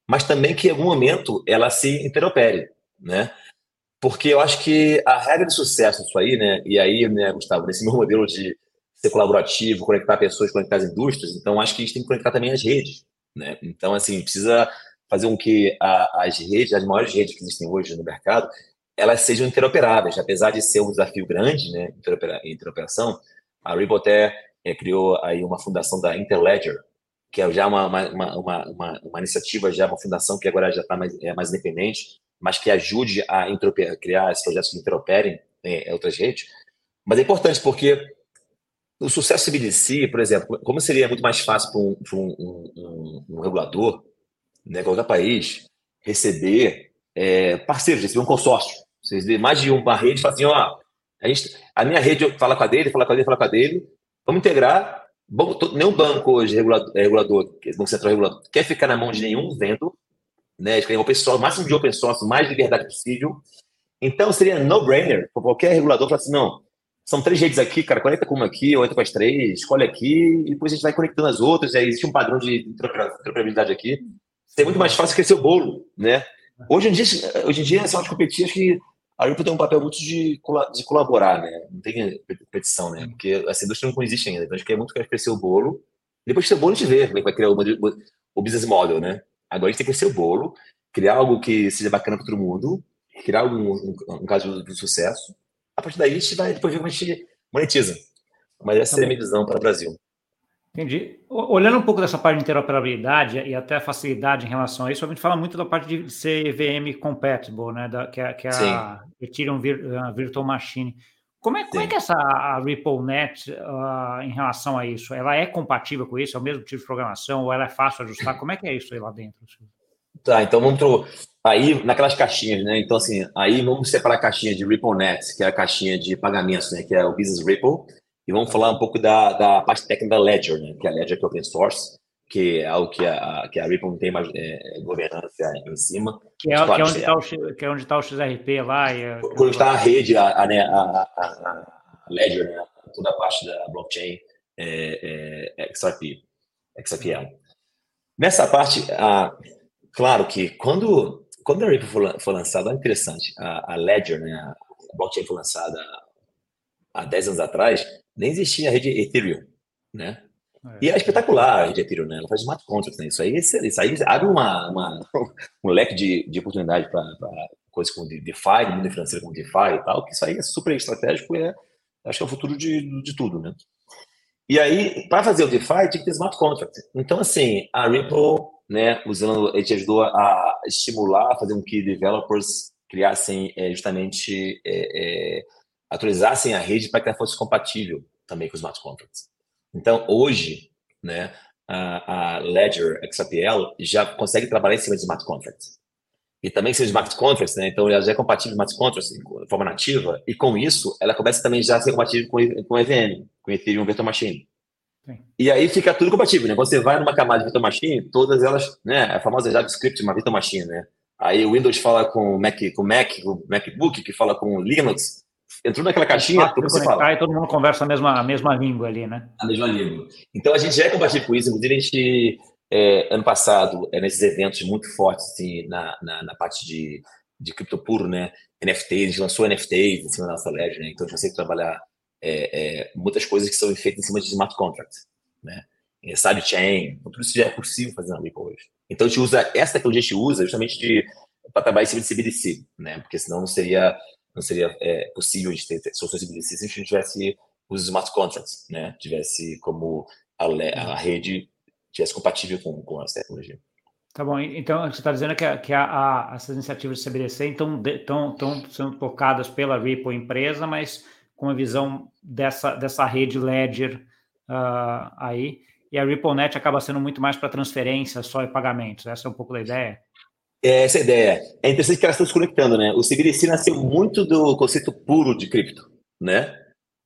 mas também que em algum momento ela se interopere, né? Porque eu acho que a regra de sucesso isso aí, né? E aí, né, Gustavo, nesse *laughs* meu modelo de ser colaborativo, conectar pessoas, conectar as indústrias, então acho que a gente tem que conectar também as redes, né? Então, assim, precisa fazer com que a, as redes, as maiores redes que existem hoje no mercado, elas sejam interoperáveis, apesar de ser um desafio grande, né, interoperação, a até é, criou aí uma fundação da Interledger, que é já uma, uma, uma, uma, iniciativa, já uma fundação que agora já está mais, é mais independente, mas que ajude a criar esses projetos que interoperem é, outras redes. Mas é importante porque o sucesso CBDC, por exemplo, como seria muito mais fácil para um, um, um, um, regulador, né, qualquer país, receber é, parceiros, receber um consórcio, vocês vê mais de uma rede e falam assim, ó, a, gente, a minha rede fala com a dele, fala com a dele, fala com a dele, vamos integrar. Bom, nenhum banco hoje, regulador, é, regulador Banco Central regulador, quer ficar na mão de nenhum vendo, né? Escrever open source, o máximo de open source, mais liberdade possível. Então seria no-brainer para qualquer regulador falar assim, não, são três redes aqui, cara, conecta com uma aqui, ou entra com as três, escolhe aqui, e depois a gente vai conectando as outras, aí existe um padrão de interoperabilidade aqui. Seria muito mais fácil crescer o bolo, né? Hoje em dia, hoje em dia são as competições que a Ripple tem um papel muito de, de colaborar, né? Não tem competição, né? Porque essa indústria não existe ainda. Então, a gente quer muito crescer o bolo. Depois que o bolo, a gente vê como é que vai criar o, o business model, né? Agora a gente tem que crescer o bolo, criar algo que seja bacana para todo mundo, criar um, um, um caso de sucesso. A partir daí, a gente vai depois ver como a gente monetiza. Mas essa tá é a minha visão para o Brasil. Entendi. Olhando um pouco dessa parte de interoperabilidade e até a facilidade em relação a isso, a gente fala muito da parte de ser EVM compatible, né? Da, que é, que é a Ethereum Virtual Machine. Como é, como é que essa a RippleNet uh, em relação a isso? Ela é compatível com isso? É o mesmo tipo de programação? Ou ela é fácil de ajustar? Como é que é isso aí lá dentro? Tá, então vamos pro, aí naquelas caixinhas, né? Então assim, aí vamos separar a caixinha de RippleNet, que é a caixinha de pagamentos, né? Que é o Business Ripple, e vamos falar um pouco da, da parte técnica da Ledger, né? que é a Ledger que é open source, que é algo que a, que a Ripple não tem mais é, governança em cima. Que é, que é onde está o, é tá o XRP lá. E Quando está a rede, a, a, né, a, a, Ledger, né? toda a parte da blockchain é, é, XRP, XRPL. Nessa parte, a, claro que quando, quando a Ripple foi, foi lançada, é interessante, a, a, Ledger, né, a blockchain foi lançada há 10 anos atrás, nem existia a rede Ethereum, né? É. E é espetacular a rede Ethereum, né? Ela faz smart contracts, né? Isso aí, isso aí abre uma, uma *laughs* um leque de, de oportunidade para coisas como DeFi, no mundo financeiro como DeFi e tal, que isso aí é super estratégico e é, acho que é o futuro de, de tudo, né? E aí, para fazer o DeFi, tinha que ter smart contract. Então, assim, a Ripple, né, usando, a gente ajudou a estimular, fazer com que developers criassem é, justamente, é, atualizassem a rede para que ela fosse compatível também com os smart contracts. Então, hoje, né, a, a Ledger XAPL já consegue trabalhar em cima de smart contracts. E também seja smart contracts, né? Então, ela já é compatível com smart contracts de forma nativa. E com isso, ela começa também já a ser compatível com, com EVM, com Ethereum Virtual Machine. Sim. E aí fica tudo compatível, né? Você vai numa camada de Virtual Machine, todas elas, né? A famosa JavaScript, uma Virtual Machine, né? Aí o Windows fala com o Mac, com Mac, o MacBook, que fala com o Linux, entrou naquela caixinha, tudo se fala. E todo mundo conversa a mesma, a mesma língua ali, né? A mesma língua. Então a gente já é compatível com isso. Inclusive, a gente, é, ano passado, é, nesses eventos muito fortes assim, na, na, na, parte de, de cripto puro, né? NFTs, a gente lançou NFTs em cima da nossa ledger, né? Então a gente consegue trabalhar é, é, muitas coisas que são feitas em cima de smart contracts, né? É, sidechain, tudo isso já é possível fazer na Ripple hoje. Então a gente usa, essa tecnologia a gente usa justamente para trabalhar em cima de CBDC, né? Porque senão não seria não seria é, possível de ter soluções de se a gente tivesse os smart contracts, né? Tivesse como a, a rede tivesse compatível com, com essa tecnologia. Tá bom, então você está dizendo que, a, que a, a, essas iniciativas de CBDC estão sendo tocadas pela Ripple empresa, mas com a visão dessa, dessa rede Ledger uh, aí, e a RippleNet acaba sendo muito mais para transferência só e pagamentos. Essa é um pouco da ideia? É essa a ideia. É interessante que elas estão se conectando, né? O CBDC nasceu muito do conceito puro de cripto, né?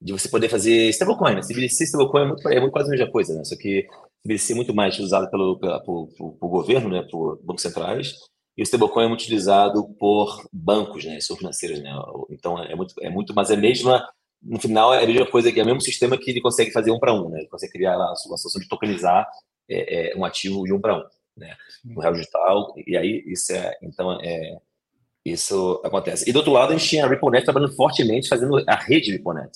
De você poder fazer stablecoin, né? CBDC e stablecoin é muito, é quase a mesma coisa, né? Só que CBDC é muito mais utilizado pelo, por governo, né? Por bancos centrais. E o stablecoin é muito utilizado por bancos, né? São financeiros, né? Então é muito, é muito, mas é a mesma, no final é a mesma coisa, que é o mesmo sistema que ele consegue fazer um para um, né? Ele consegue criar lá uma solução de tokenizar é, é, um ativo de um para um né? No real digital, e aí isso é, então, é, isso acontece. E do outro lado, a gente tinha a RippleNet trabalhando fortemente, fazendo a rede RippleNet.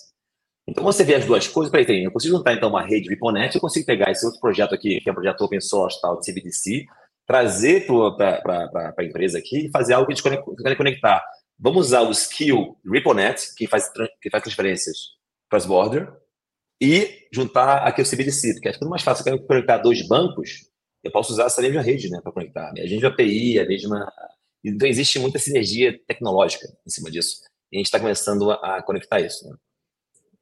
Então, você vê as duas coisas, peraí, eu consigo juntar então uma rede RippleNet, eu consigo pegar esse outro projeto aqui, que é um projeto open source, tal, de CBDC, trazer para a empresa aqui e fazer algo que a gente conectar. Vamos usar o skill RippleNet, que faz, que faz transferências cross-border, e juntar aqui o CBDC, porque é tudo mais fácil. Eu quero conectar dois bancos, eu posso usar essa mesma rede né, para conectar. A mesma API, a mesma. Então, existe muita sinergia tecnológica em cima disso. E a gente está começando a, conectar isso. Né?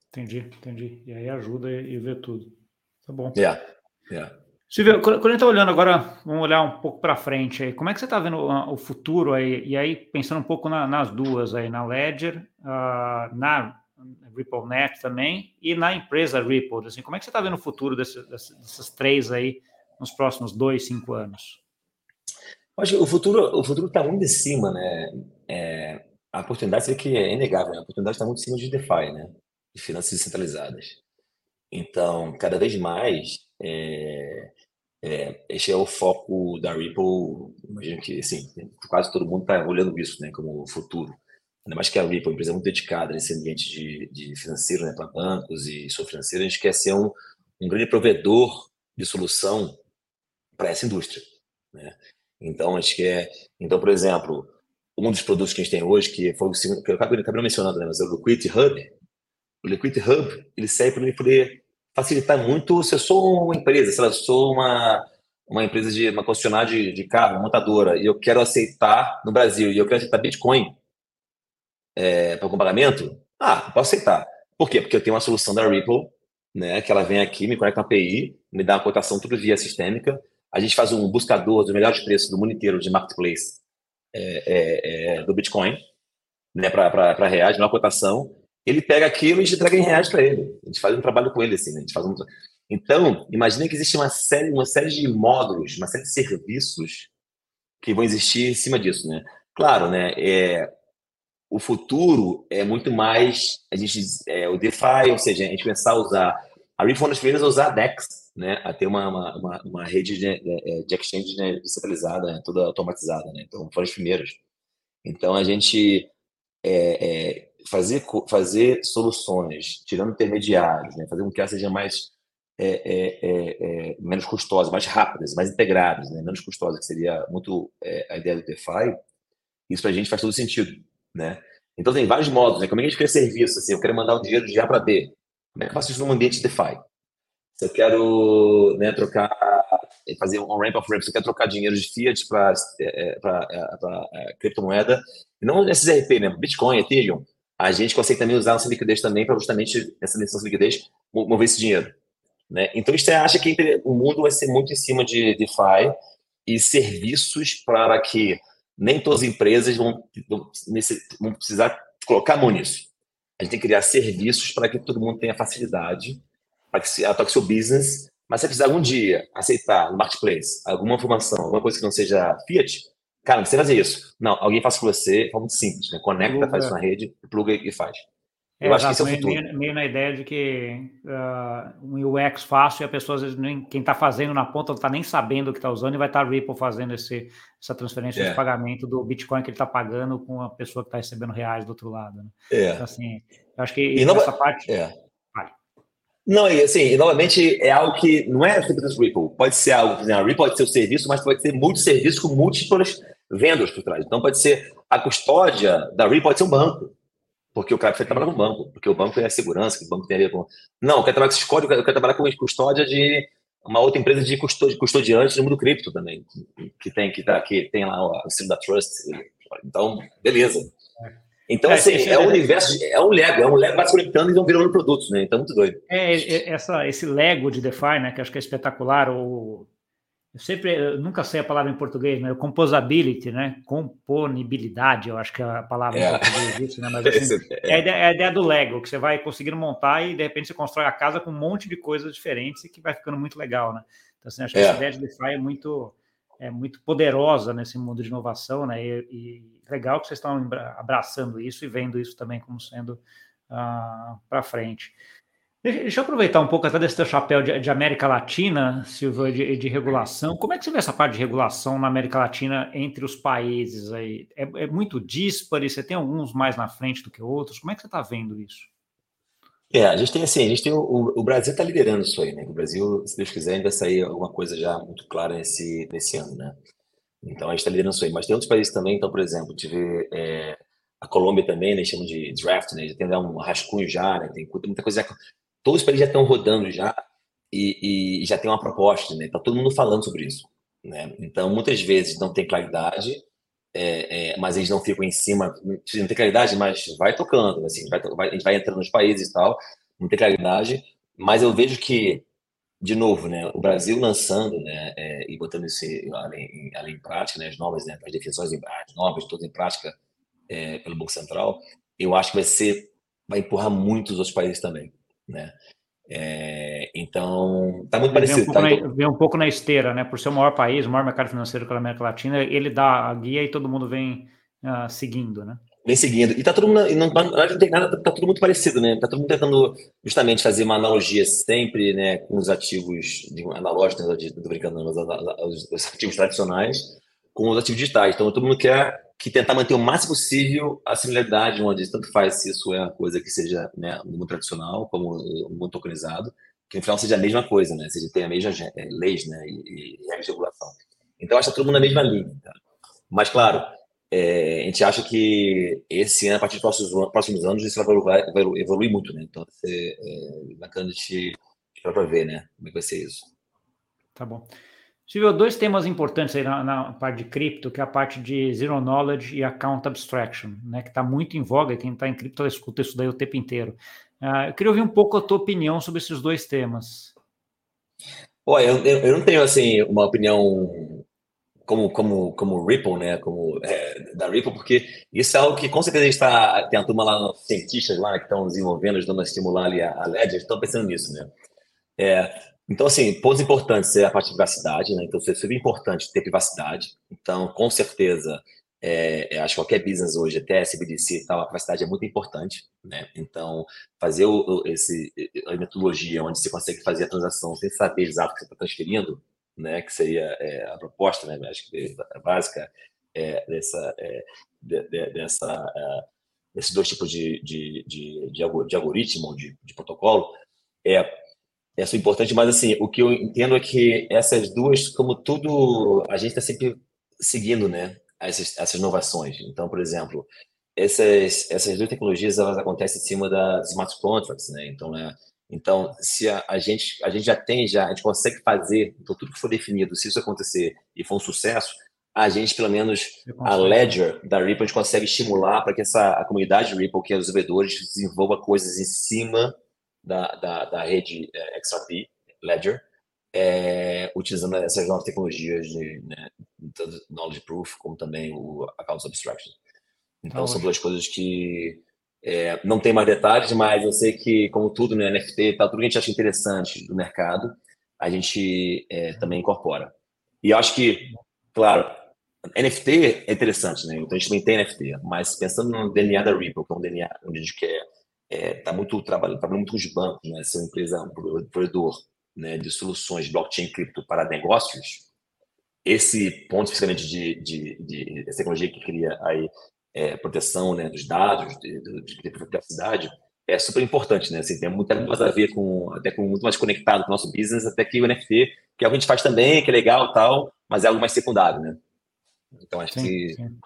Entendi, entendi. E aí ajuda e vê tudo. Tá bom. Yeah, yeah. Silvio, quando a gente está olhando agora, vamos olhar um pouco para frente aí. Como é que você está vendo o futuro aí? E aí, pensando um pouco na, nas duas aí, na Ledger, uh, na RippleNet também e na empresa Ripple. Assim, como é que você está vendo o futuro desse, dessas três aí nos próximos dois, cinco anos? Acho que o futuro o futuro está muito em cima, né? É, a oportunidade seria que é inegável, né? a oportunidade está muito em cima de DeFi, né? De finanças descentralizadas. Então, cada vez mais, é, é, esse é o foco da Ripple. Imagino que, assim, quase todo mundo está olhando isso, né? Como futuro. Ainda mais que a Ripple, uma empresa muito dedicada nesse ambiente de, de financeiro, né? Para bancos e sou financeiro, a gente quer ser um, um grande provedor de solução para essa indústria. Né? Então, acho que é. Então, por exemplo, um dos produtos que a gente tem hoje, que foi o segundo, que eu acabei, acabei mencionando, né, mas é o Liquidity Hub. O Liquidity Hub ele serve para poder facilitar muito. Se eu sou uma empresa, se eu sou uma, uma empresa de uma concessionária de, de carro, montadora, e eu quero aceitar no Brasil, e eu quero aceitar Bitcoin é, para o pagamento, ah, posso aceitar. Por quê? Porque eu tenho uma solução da Ripple, né, que ela vem aqui, me conecta na API, me dá uma cotação tudo via sistêmica, a gente faz um buscador dos melhores preços do mundo inteiro de marketplace é, é, é, do Bitcoin, né, para reais, uma cotação. Ele pega aquilo e entrega em reais para ele. A gente faz um trabalho com ele assim, né? a gente faz um... Então, imagine que existe uma série, uma série de módulos, uma série de serviços que vão existir em cima disso, né? Claro, né? É, o futuro é muito mais a gente é, o DeFi, ou seja, a gente começar a usar a Ripple foi uma das primeiras a usar a DEX, né, a ter uma, uma, uma rede de, de exchange né, descentralizada, né, toda automatizada, né, então foram os primeiros. Então a gente é, é, fazer, fazer soluções, tirando intermediários, né, fazer com que elas sejam mais é, é, é, é, menos custosas, mais rápidas, mais integradas, né, menos custosas, que seria muito a ideia do DeFi, isso para a gente faz todo sentido, né? Então tem vários modos, né? Como é que a gente cria serviço? Assim, eu quero mandar um dinheiro de A para B. Como é que eu faço isso num ambiente DeFi? Se eu quero né, trocar, fazer um ramp of ramp, se eu quero trocar dinheiro de fiat para é, é, é, criptomoeda, não esses RP, né? Bitcoin, Ethereum, a gente consegue também usar nossa liquidez também para justamente essa nossa liquidez mover esse dinheiro. Né? Então, você acha que o mundo vai ser muito em cima de DeFi e serviços para que nem todas as empresas vão, vão precisar colocar mão nisso. A gente tem que criar serviços para que todo mundo tenha facilidade para que se toque seu business, mas se você precisar algum dia aceitar no marketplace alguma informação, alguma coisa que não seja Fiat, cara, não precisa fazer isso. Não, alguém faz por você, forma muito simples, né? Conecta, pluga. faz isso na rede, pluga e faz. Eu é, acho que esse é o futuro. Meio, meio na ideia de que uh, um UX fácil e a pessoa, às vezes, nem, quem está fazendo na ponta não está nem sabendo o que está usando e vai estar tá Ripple fazendo esse, essa transferência é. de pagamento do Bitcoin que ele está pagando com a pessoa que está recebendo reais do outro lado. Né? É. Então, assim, eu acho que e essa parte. É. Não, e assim, e, novamente é algo que não é simples Ripple. Pode ser algo, por exemplo, a Ripple pode ser o serviço, mas pode ser multisserviço com múltiplas vendas por trás. Então pode ser a custódia da Ripple pode ser um banco. Porque o cara precisa trabalhar com banco, porque o banco é a segurança, que o banco tem a ver com. Não, eu quero trabalhar com códigos, eu quero trabalhar com custódia de uma outra empresa de custodiante no mundo cripto também, que tem, que, tá, que tem lá o selo da Trust. Então, beleza. Então, é, assim, é, é um universo, é um Lego, é um Lego vai se conectando e vão virando produtos, né? Então, muito doido. É, é, essa, esse Lego de DeFi, né? Que acho que é espetacular, ou eu sempre, eu nunca sei a palavra em português, né? Composability, né? Componibilidade, eu acho que é a palavra é. em português disso, né? Mas assim, *laughs* é. é. a ideia, é, a ideia, do Lego, que você vai conseguindo montar e de repente você constrói a casa com um monte de coisas diferentes e que vai ficando muito legal, né? Então, assim, acho que é. essa ideia de DeFi é muito, é muito poderosa nesse mundo de inovação, né? E, e legal que vocês estão abraçando isso e vendo isso também como sendo uh, para frente. Deixa eu aproveitar um pouco até desse teu chapéu de, de América Latina, Silvio, de, de, regulação. Como é que você vê essa parte de regulação na América Latina entre os países aí? É, é muito dispare? Você tem alguns mais na frente do que outros? Como é que você está vendo isso? É, a gente tem assim, a gente tem o, o Brasil está liderando isso aí, né? O Brasil, se Deus quiser, ainda vai sair alguma coisa já muito clara nesse, nesse ano, né? Então a gente está liderando isso aí. Mas tem outros países também, então, por exemplo, tive é, a Colômbia também, né? Chamam de draft, né? Já tem um rascunho já, né? Tem muita coisa. Todos os países já estão rodando já e, e, já tem uma proposta, né? Tá todo mundo falando sobre isso, né? Então muitas vezes não tem claridade, é, é, mas eles não ficam em cima. Não tem claridade, mas vai tocando, assim, vai, vai, a gente vai entrando nos países e tal, não tem claridade. Mas eu vejo que de novo, né, o Brasil lançando, né, é, e botando isso além, além em prática, né, as novas, né, as definições as novas, todas em prática é, pelo Banco Central, eu acho que vai ser, vai empurrar muito os outros países também, né. É, então, tá muito vem parecido. Um tá? na, vem um pouco na esteira, né, por ser o maior país, o maior mercado financeiro da América Latina, ele dá a guia e todo mundo vem uh, seguindo, né vem seguindo. E tá todo mundo, não, não tem nada, tá, tudo muito parecido, né? Tá todo mundo tentando justamente fazer uma analogia sempre, né, com os ativos de, analógicos, né, tô brincando, os, os, ativos tradicionais com os ativos digitais. Então, todo mundo quer que tentar manter o máximo possível a similaridade, onde tanto faz se isso é uma coisa que seja né, no mundo tradicional, como no mundo tokenizado, que no final seja a mesma coisa, né? Seja tem a mesma é, leis, né, e, e regulação. Então, que tá todo mundo na mesma linha. Tá? Mas, claro, é, a gente acha que esse ano, a partir dos próximos, próximos anos, isso vai, vai, vai evoluir muito, né? Então, vai ser é, bacana de esperar para ver, né? Como é que vai ser isso. Tá bom. Silvio, dois temas importantes aí na, na, parte de cripto, que é a parte de Zero Knowledge e Account Abstraction, né? Que está muito em voga, quem está em cripto escuta isso daí o tempo inteiro. Uh, eu queria ouvir um pouco a tua opinião sobre esses dois temas. Olha, eu, eu não tenho, assim, uma opinião como, como, como Ripple, né? Como é, da Ripple, porque isso é algo que com certeza a gente está. Tem a turma lá, cientistas lá que estão desenvolvendo, ajudando a estimular ali a, a Ledger, estão pensando nisso, né? É, então, assim, pontos importantes é a parte de privacidade, né? Então, é super importante ter privacidade. Então, com certeza, é, acho que qualquer business hoje, até CBDC e tal, a capacidade é muito importante, né? Então, fazer o, esse, a metodologia onde você consegue fazer a transação sem saber exato o que você está transferindo, né? Que seria é, a proposta, né? Acho que a básica é, dessa, é, de, de, dessa, é, desses dois tipos de, de, de, de algoritmo, de, de protocolo, é, é importante, mas assim, o que eu entendo é que essas duas, como tudo, a gente está sempre seguindo, né? essas, essas inovações. Então, por exemplo, essas, essas duas tecnologias elas acontecem em cima das smart contracts, né? Então, né? Então, se a, a, gente a gente já tem já a gente consegue fazer, então tudo que for definido, se isso acontecer e for um sucesso, a gente pelo menos a ledger da Ripple a gente consegue estimular para que essa a comunidade Ripple, que é os desenvolvedores, desenvolva coisas em cima da, da, da rede é, XRP Ledger é, utilizando essas novas tecnologias de né, tanto knowledge proof como também o account abstraction. Então, são duas coisas que é, não tem mais detalhes, mas eu sei que, como tudo no né, NFT, tá, tudo que a gente acha interessante do mercado, a gente é, também incorpora. E eu acho que, claro, NFT é interessante, né? Então a gente também tem NFT, mas pensando no DNA da Ripple, que é um DNA onde a gente quer, é, tá muito trabalhando, trabalhando muito com os bancos, né? Ser uma empresa, um provedor né, de soluções blockchain cripto para negócios, esse ponto especificamente de, de, de, de tecnologia que cria aí é, proteção né, dos dados, de, de, de, privacidade, é super importante, né? Assim, tem muito mais a ver com, até com muito mais conectado com o nosso business, até que o NFT, que é algo que a gente faz também, que é legal tal, mas é algo mais secundário, né? Então acho sim, que. Sim.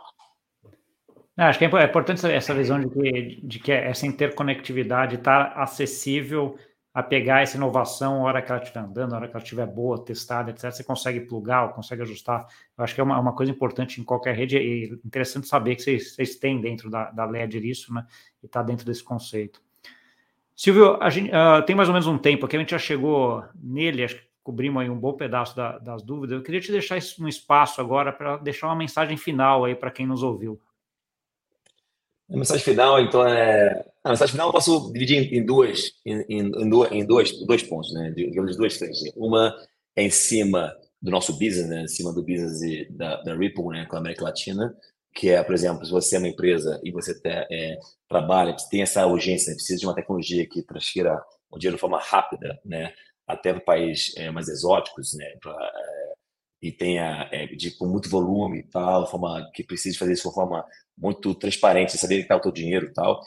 Não, acho que é importante essa visão de que, de que essa interconectividade está acessível a pegar essa inovação, a hora que ela estiver andando, a hora que ela estiver boa, testada, etc., você consegue plugar, consegue ajustar. Eu acho que é uma, uma coisa importante em qualquer rede e interessante saber que vocês, vocês têm dentro da, da Ledger isso, né? E está dentro desse conceito. Silvio, a gente, uh, tem mais ou menos um tempo aqui, a gente já chegou nele, acho que cobrimos aí um bom pedaço da, das dúvidas. Eu queria te deixar um espaço agora para deixar uma mensagem final aí para quem nos ouviu. A mensagem final, então, é. A mensagem final eu posso dividir em, duas, em, em, em dois, dois pontos, né? Digamos duas frentes. Uma é em cima do nosso business, né? Em cima do business da, da Ripple, né? Com a América Latina, que é, por exemplo, se você é uma empresa e você te, é, trabalha, tem essa urgência, né? precisa de uma tecnologia que transfira o dinheiro de forma rápida, né? Até para países é, mais exóticos, né? É, e tenha é, de, com muito volume e tal, forma que precise fazer isso de forma muito transparente, saber que está o teu dinheiro e tal,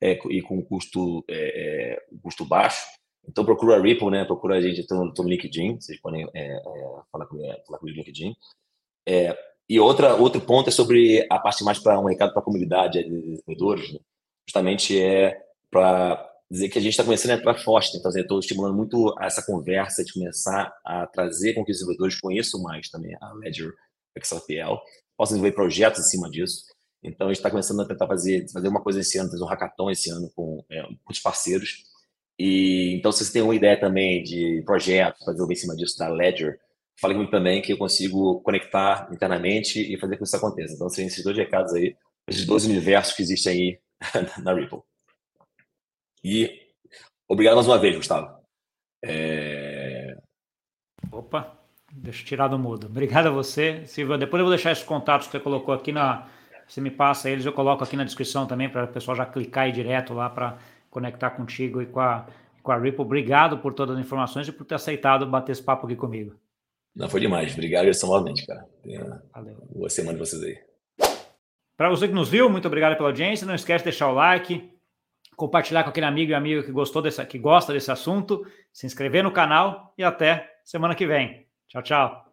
é, e com custo, é, custo baixo. Então procura a Ripple, né? Procura a gente, estou no, no LinkedIn, vocês podem falar, com, falar com o LinkedIn. e outra, outro ponto é sobre a parte mais para um recado para a comunidade de desenvolvedores, né? justamente é para dizer que a gente está começando a entrar forte, então estou estimulando muito essa conversa de começar a trazer com que os desenvolvedores conheçam mais também a Ledger XRPL, possam desenvolver projetos em cima disso. Então, a gente está começando a tentar fazer, fazer uma coisa esse ano, fazer um hackathon esse ano com, é, com os parceiros. E então, se você tem uma ideia também de projeto, fazer em cima disso da Ledger, fale comigo também que eu consigo conectar internamente e fazer com que isso aconteça. Então, seriam esses dois recados aí, esses dois universos que existem aí *laughs* na Ripple. E obrigado mais uma vez, Gustavo. É... Opa, deixa eu tirar do mudo. Obrigado a você, Silvia. Depois eu vou deixar esses contatos que você colocou aqui na, você me passa eles, eu coloco aqui na descrição também para o pessoal já clicar aí direto lá para conectar contigo e com a, com a Ripple. Obrigado por todas as informações e por ter aceitado bater esse papo aqui comigo. Não, foi demais. Obrigado, Gerson, novamente, cara. Valeu. Boa semana de vocês aí. Para você que nos viu, muito obrigado pela audiência. Não esquece de deixar o like, compartilhar com aquele amigo e amiga que gostou desse, que gosta desse assunto, se inscrever no canal e até semana que vem. Tchau, tchau.